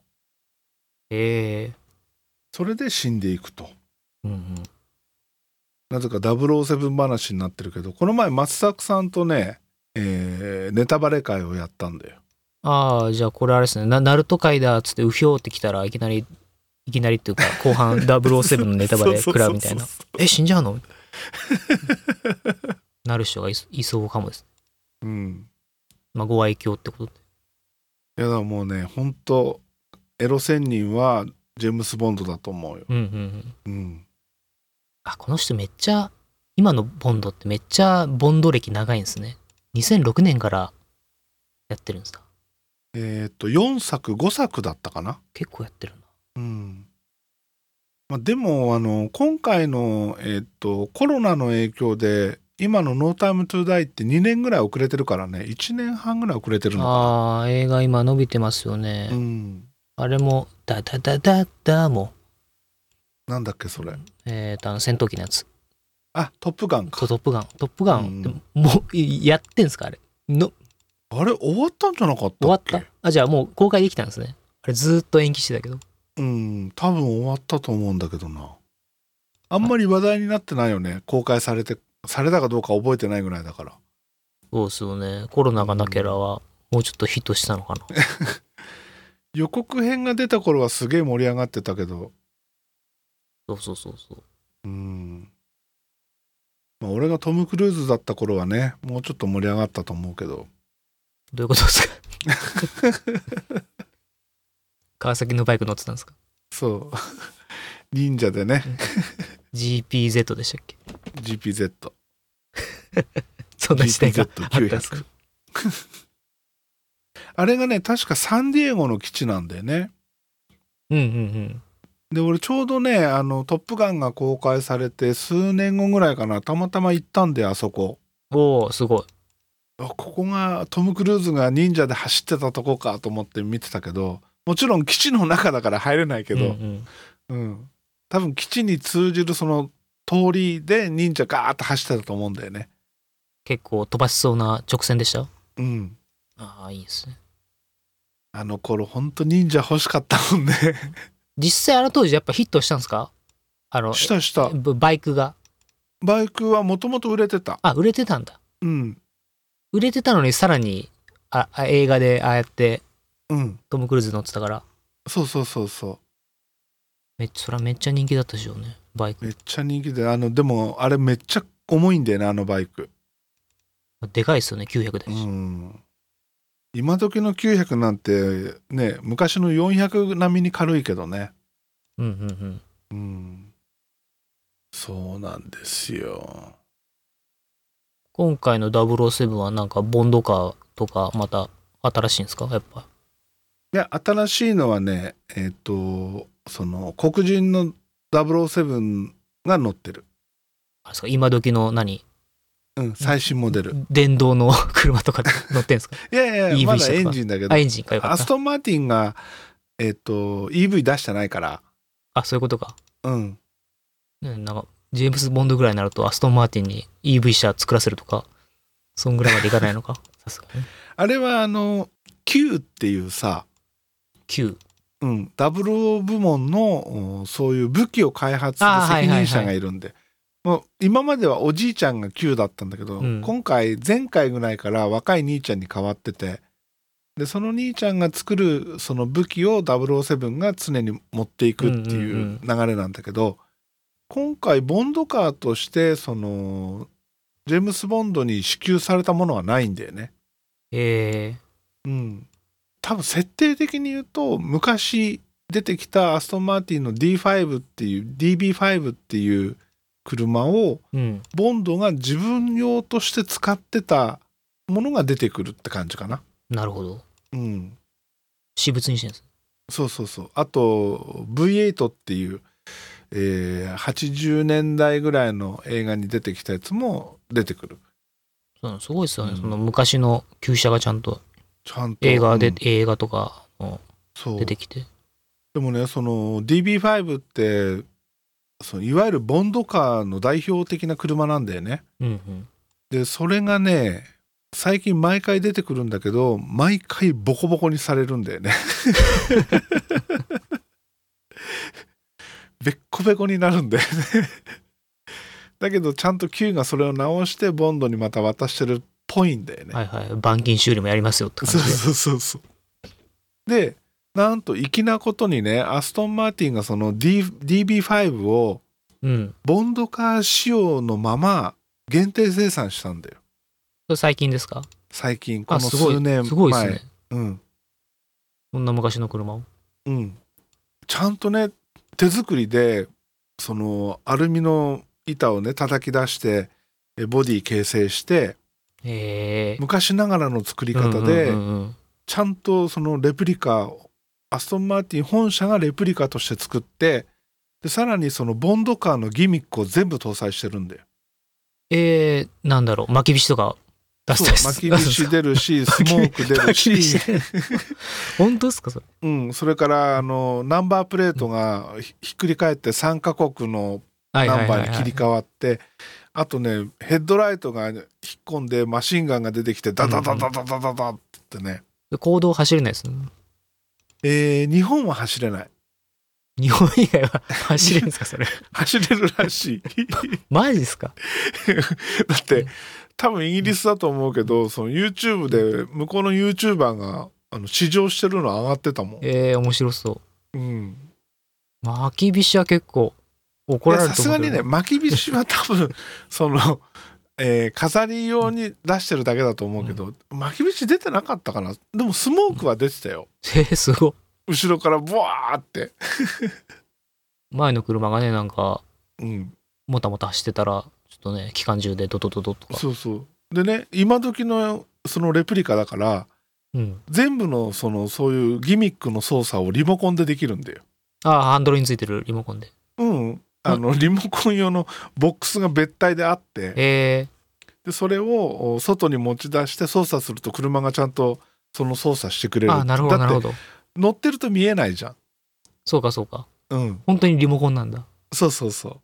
うへえ。それで死んでいくとうんうん。なぜか007話になってるけどこの前松作さんとね、えーネタバレ会をやったんだよああ、じゃあこれあれですね。な、ナルト界だっつってうひょーってきたらいきなり、いきなりっていうか、後半 007のネタバレ食らうみたいな。え、死んじゃうの？なる人がいいそうかもです。うんまあ、ご愛嬌ってことで。いやだもうね本当エロ仙人はジェームス・ボンドだと思うようんうんうん。うんあ、この人めっちゃ、今のボンドってめっちゃボンド歴長いんですね。2006年からやってるんですか？えっ、と4作5作だったかな？結構やってるな。うんまあ、でもあの今回の、えっとコロナの影響で今の「ノータイムトゥダイって2年ぐらい遅れてるからね1年半ぐらい遅れてるのかああ、映画今伸びてますよね。なうんあれも、ダダダダダも、なんだっけそれえっ、と、あの戦闘機のやつ。あトップガンかトトップガン。トップガン、うんでももう、いやってんすか？あれ。の、あれ終わったんじゃなかったっけ？終わった？あ、じゃあもう公開できたんですね。あれずーっと延期してたけど。うん多分終わったと思うんだけどなあんまり話題になってないよね公開されてされたかどうか覚えてないぐらいだからそうですよね。コロナがなけらは、もうちょっとヒットしたのかな。予告編が出た頃はすげえ盛り上がってたけどそうそうそうそう。うんまあ俺がトム・クルーズだった頃はねもうちょっと盛り上がったと思うけどどういうことですか？川崎のバイク乗ってたんですか？そう。忍者でね ?GPZ でしたっけ？GPZ そんな時代があったんですか GPZ900 あれがね確かサンディエゴの基地なんだよね。うんうんうん。で俺ちょうどねあの「トップガン」が公開されて数年後ぐらいかなたまたま行ったんであそこ。おおすごい。あここがトム・クルーズが忍者で走ってたとこかと思って見てたけどもちろん基地の中だから入れないけど、うんうん。うん。多分基地に通じるその通りで忍者ガーッと走ってたと思うんだよね。結構飛ばしそうな直線でした？うん。ああ、いいですね。あの頃ほんと忍者欲しかったもんね。実際あの当時やっぱヒットしたんですか？あの、したした。ブバイクが。バイクはもともと売れてた。あ、売れてたんだ。うん売れてたのにさらにああ映画でああやってうん。トム・クルーズ乗ってたから。そうそうそうそめっちゃそれはめっちゃ人気だったでしょうね。バイク。うめっちゃ人気であのでもあれめっちゃ重いんだよねあのバイク。でかいですよね900だうし、ん。今時の900なんてね昔の400並みに軽いけどね。うん、うんうん。うん。そうなんですよ。こ今回の007はなんかボンドカーとかまた新しいんですか？やっぱ。いや新しいのはねえっ、とその黒人の007が乗ってる、あれですか。今時の何？うん、最新モデル。電動の車とかで乗ってんですか？いやいや EV まだエンジンだけど。あ、エンジンか。よかった。アストンマーティンがえっ、と EV 出してないから。あ、そういうことか。うん。ね、なんか、ジェームズ・ボンドぐらいになると、アストン・マーティンに EV 車作らせるとか、そんぐらいまでいかないのか？さすがに。あれはあの Q っていうさ、9。うん、00部門のおそういう武器を開発する責任者がいるんで、もう今まではおじいちゃんが Q だったんだけど、うん今回前回ぐらいから若い兄ちゃんに変わっててでその兄ちゃんが作るその武器を007が常に持っていくっていう流れなんだけど、今回ボンドカーとしてそのジェームス・ボンドに支給されたものはないんだよね。えうん、多分設定的に言うと昔出てきたアストンマーティンの D5 っていう DB5 っていう車をー、うん。ボンドが自分用として使ってたものが出てくるって感じかな。なるほど。うん、私物にしてるんです。そうそうそうあと V8 っていう、えー80年代ぐらいの映画に出てきたやつも出てくる。すごいですよね、うんその昔の旧車がちゃんとちゃんと映画で、うん映画とか出てきて。でもねその DB5 ってそのいわゆるボンドカーの代表的な車なんだよね。うんうん。でそれがね最近毎回出てくるんだけど毎回ボコボコにされるんだよね。べっこべこになるんだよね。だけどちゃんと Q がそれを直してボンドにまた渡してるっぽいんだよね。はいはい。板金修理もやりますよって感じで。そうそうそうそう。でなんと粋なことにねアストンマーティンがその、D、DB5 をうん。ボンドカー仕様のまま限定生産したんだよそれ最近ですか？最近こあ、の。数年前すごいですね。うんこんな昔の車を。うんちゃんとね手作りでそのアルミの板をね叩き出してえボディ形成して。昔ながらの作り方で、ちゃんとそのレプリカをアストンマーティン本社がレプリカとして作ってでさらにそのボンドカーのギミックを全部搭載してるんだよ。えー、なんだろう、巻き火とか出した巻き火出るしスモーク出るし、本当ですかそれ？うん、それからあのナンバープレートがひひっくり返って3カ国のはいナンバーに切り替わってあとねヘッドライトが引っ込んでマシンガンが出てきてダダダダダダダダってね、で公道走れないですね。えー日本は走れない。日本以外は走れるんですかそれ？走れるらしい。マジですか？だって多分イギリスだと思うけどその YouTube で向こうの YouTuber があの試乗してるの上がってたもん、えー、面白そう。うん、巻き火は結構怒いられやさすがにね 巻き火は多分 その、えー飾り用に出してるだけだと思うけど、巻き火出てなかったかな。でもスモークは出てたよ。えー、すごい。後ろからブワーって、前の車がね、なんか、うん、もたもた走ってたら、っとね、機関銃でドドドドとか。そうそうでね今時のそのレプリカだからうん。全部のそのそういうギミックの操作をリモコンでできるんだよああ、ハンドルについてるリモコンで。うんあのリモコン用のボックスが別体であってえでそれをお外に持ち出して操作すると車がちゃんとその操作してくれー、るああ、なるほど、なるほど。乗ってると見えないじゃんそうか、そうか。うん本当にリモコンなんだ。そうそうそ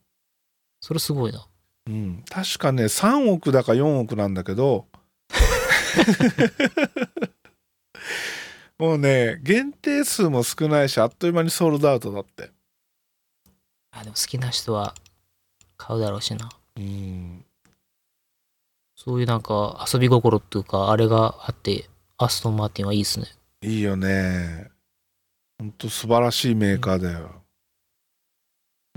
それすごいな。う、うん、確かね3億だか4億なんだけど。もうね限定数も少ないしあっという間にソールドアウトだって。あでも好きな人は買うだろうしな。うん。そういうなんか遊び心っていうか、あれがあって、アストンマーティンはいいですね。いいよね。ほんと素晴らしいメーカーだよ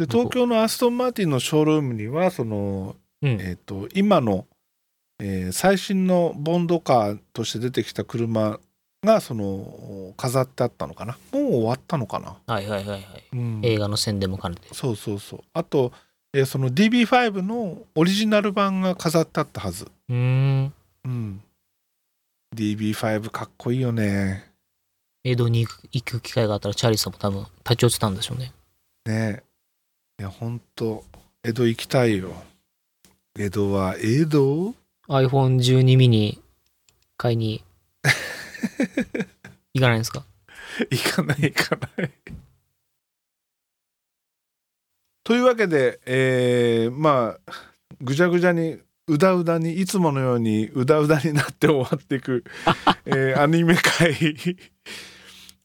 で東京のアストンマーティンのショールームにはそのうん。えー、と今の、えー最新のボンドカーとして出てきた車がその飾ってあったのかな？もう終わったのかな、はいはいはいはい。うん映画の宣伝も兼ねて。そうそうそうあと、えーその DB5 のオリジナル版が飾ってあったはずうーん。うん。DB5 かっこいいよね。江戸に行く機会があったら、チャーリーさんも多分立ち寄ってたんでしょうね。ねいや、ほんと、江戸行きたいよ。江戸は、江戸？iPhone12 ミニ買いに。行かないんですか？行かない行かない。というわけで、えーまあぐちゃぐちゃにうだうだにいつものようにうだうだになって終わっていく、えーアニメ界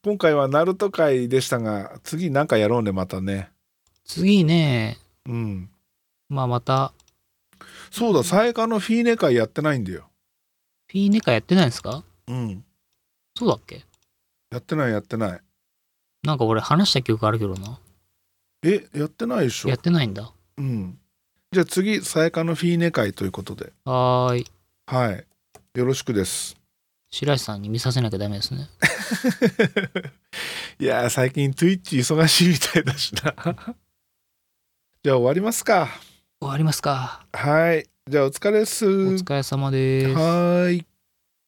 今回はナルト界でしたが次なんかやろうねまたね次ね、うん。まあまた、そうだサエカのフィーネ会やってないんだよ。フィーネカやってないんですか？うん。そうだっけ？やってないやってない。なんか俺話した記憶あるけどな。えやってないでしょ？やってないんだ。うん。じゃあ次サエカのフィーネ会ということで。はーい。はい。よろしくです。白石さんに見させなきゃダメですね。いやー最近 Twitch 忙しいみたいだしなじゃあ終わりますか終わりますか。はいじゃあお疲れっすお疲れ様です。はーい